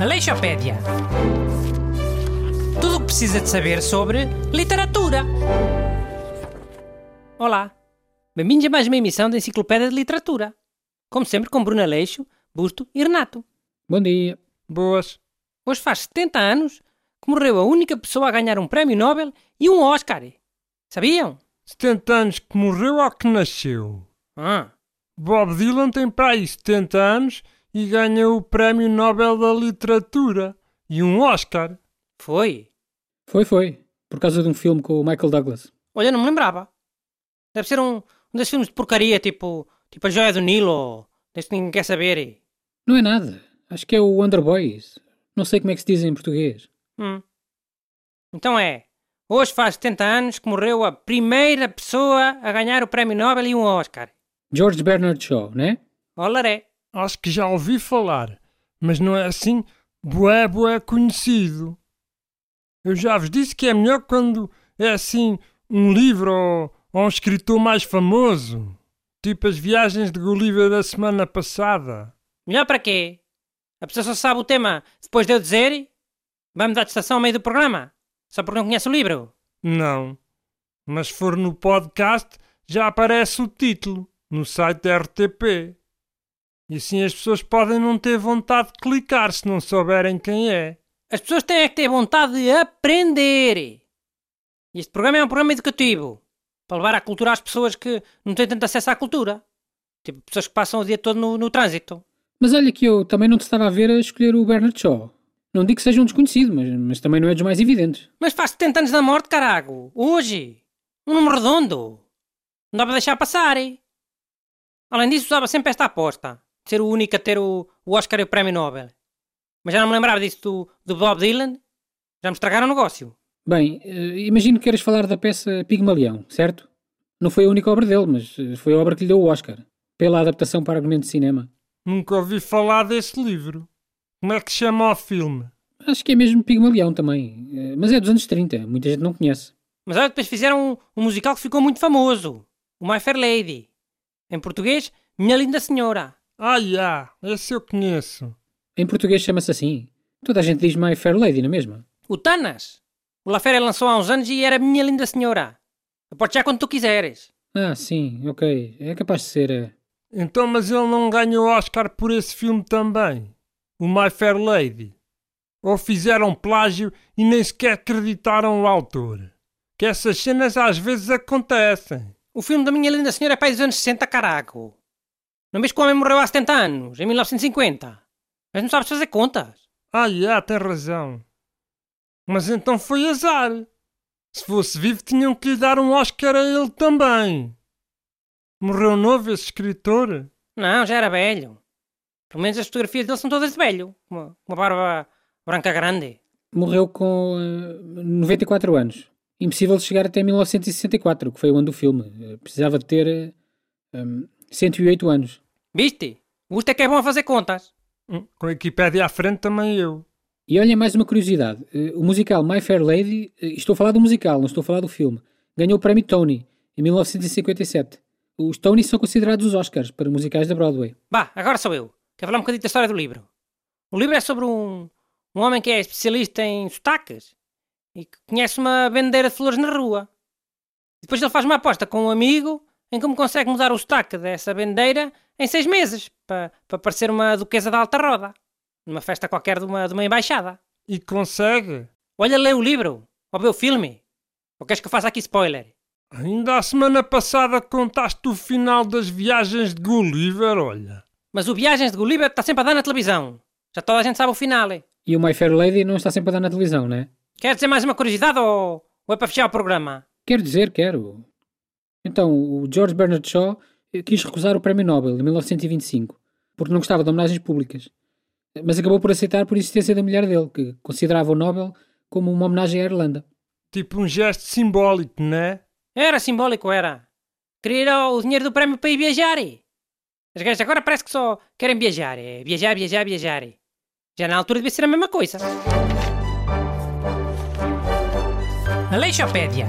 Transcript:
Aleixopédia. Tudo o que precisa de saber sobre literatura. Olá, bem-vindos a mais uma emissão da Enciclopédia de Literatura. Como sempre, com Bruno Aleixo, Busto e Renato. Bom dia. Boas. Hoje faz 70 anos que morreu a única pessoa a ganhar um prémio Nobel e um Oscar. Sabiam? 70 anos que morreu ou que nasceu? Ah, Bob Dylan tem para aí 70 anos e ganha o Prémio Nobel da Literatura e um Oscar. foi. Foi, foi. Por causa de um filme com o Michael Douglas. Olha, não me lembrava. Deve ser um, um desses filmes de porcaria, tipo, tipo A Joia do Nilo, ou desse que ninguém quer saber. Não é nada. Acho que é o Wonder Boys. Não sei como é que se diz em português. Hum. Então é. Hoje faz 70 anos que morreu a primeira pessoa a ganhar o Prémio Nobel e um Oscar. George Bernard Shaw, né? Olaré. Acho que já ouvi falar, mas não é assim bué bué conhecido. Eu já vos disse que é melhor quando é assim um livro ou, ou um escritor mais famoso. Tipo as viagens de Gulliver da semana passada. Melhor para quê? A pessoa só sabe o tema depois de eu dizer? Vai mudar de estação ao meio do programa? Só porque não conhece o livro? Não. Mas se for no podcast, já aparece o título no site da RTP. E assim as pessoas podem não ter vontade de clicar se não souberem quem é. As pessoas têm é que ter vontade de aprender. E Este programa é um programa educativo. Para levar a cultura às pessoas que não têm tanto acesso à cultura. Tipo, pessoas que passam o dia todo no, no trânsito. Mas olha que eu também não te estava a ver a escolher o Bernard Shaw. Não digo que seja um desconhecido, mas, mas também não é dos mais evidentes. Mas faz 70 anos da morte, carago. Hoje. Um número redondo. Não dá para deixar passar. hein? Além disso, usava sempre esta aposta. De ser o único a ter o, o Oscar e o Prémio Nobel. Mas já não me lembrava disso do, do Bob Dylan. Já me estragaram o negócio. Bem, eh, imagino que queiras falar da peça Pigmalião, certo? Não foi a única obra dele, mas eh, foi a obra que lhe deu o Oscar. Pela adaptação para argumento de cinema. Nunca ouvi falar desse livro. Como é que chama o filme? Acho que é mesmo Pigmalião também. Eh, Mas é dos anos 30, muita gente não conhece. Mas olha, depois fizeram um, um musical que ficou muito famoso. O My Fair Lady. Em português, Minha Linda Senhora. Ah, já, esse eu conheço. Em português chama-se assim. Toda a gente diz My Fair Lady, não é mesmo? O Tanas. O La Fera lançou há uns anos e era Minha Linda Senhora. Pode já quando tu quiseres. Ah, sim, ok. É capaz de ser. eh, Então, mas ele não ganhou Oscar por esse filme também? O My Fair Lady? Ou fizeram plágio e nem sequer acreditaram o autor? Que essas cenas às vezes acontecem. O filme da Minha Linda Senhora é pai dos anos 60, caraco. Não vês que o homem morreu há 70 anos, em 1950? Mas não sabes fazer contas. Ah, já, tem razão. Mas então foi azar. Se fosse vivo, tinham que lhe dar um Oscar a ele também. Morreu novo esse escritor? Não, já era velho. Pelo menos as fotografias dele são todas de velho. com Uma, uma barba branca grande. morreu com eh, 94 anos. Impossível de chegar até 1964, que foi o ano do filme. Eh, Precisava de ter eh, um, 108 anos. Viste? É que é bom a fazer contas. Hum, Com a Wikipédia à frente também eu. E olhem mais uma curiosidade. Eh, O musical My Fair Lady, eh, estou a falar do musical, não estou a falar do filme, ganhou o prémio Tony em 1957. Os Tonys são considerados os Oscars para musicais da Broadway. Bah, agora sou eu. Quero falar um bocadinho da história do livro. O livro é sobre um, um homem que é especialista em sotaques e que conhece uma vendeira de flores na rua. Depois ele faz uma aposta com um amigo em como consegue mudar o sotaque dessa vendeira em seis meses para, para parecer uma duquesa da alta roda. Numa festa qualquer de uma, de uma embaixada. E consegue? Olha, lê o livro. Ou vê o filme. Ou queres que eu faça aqui spoiler? Ainda a semana passada contaste o final das viagens de Gulliver, olha. Mas o Viagens de Gulliver está sempre a dar na televisão. Já toda a gente sabe o final. E o My Fair Lady não está sempre a dar na televisão, né? Quer dizer mais uma curiosidade ou, ou é para fechar o programa? Quero dizer, quero. Então, o George Bernard Shaw eh, quis recusar o Prémio Nobel em 1925, porque não gostava de homenagens públicas. Mas acabou por aceitar por insistência da mulher dele, que considerava o Nobel como uma homenagem à Irlanda. Tipo um gesto simbólico, né? Era simbólico, era. Queria ao dinheiro do prémio para ir viajar. As gajas agora parece que só querem viajar. É viajar, viajar, viajar. Já na altura devia ser a mesma coisa. Aleixopédia.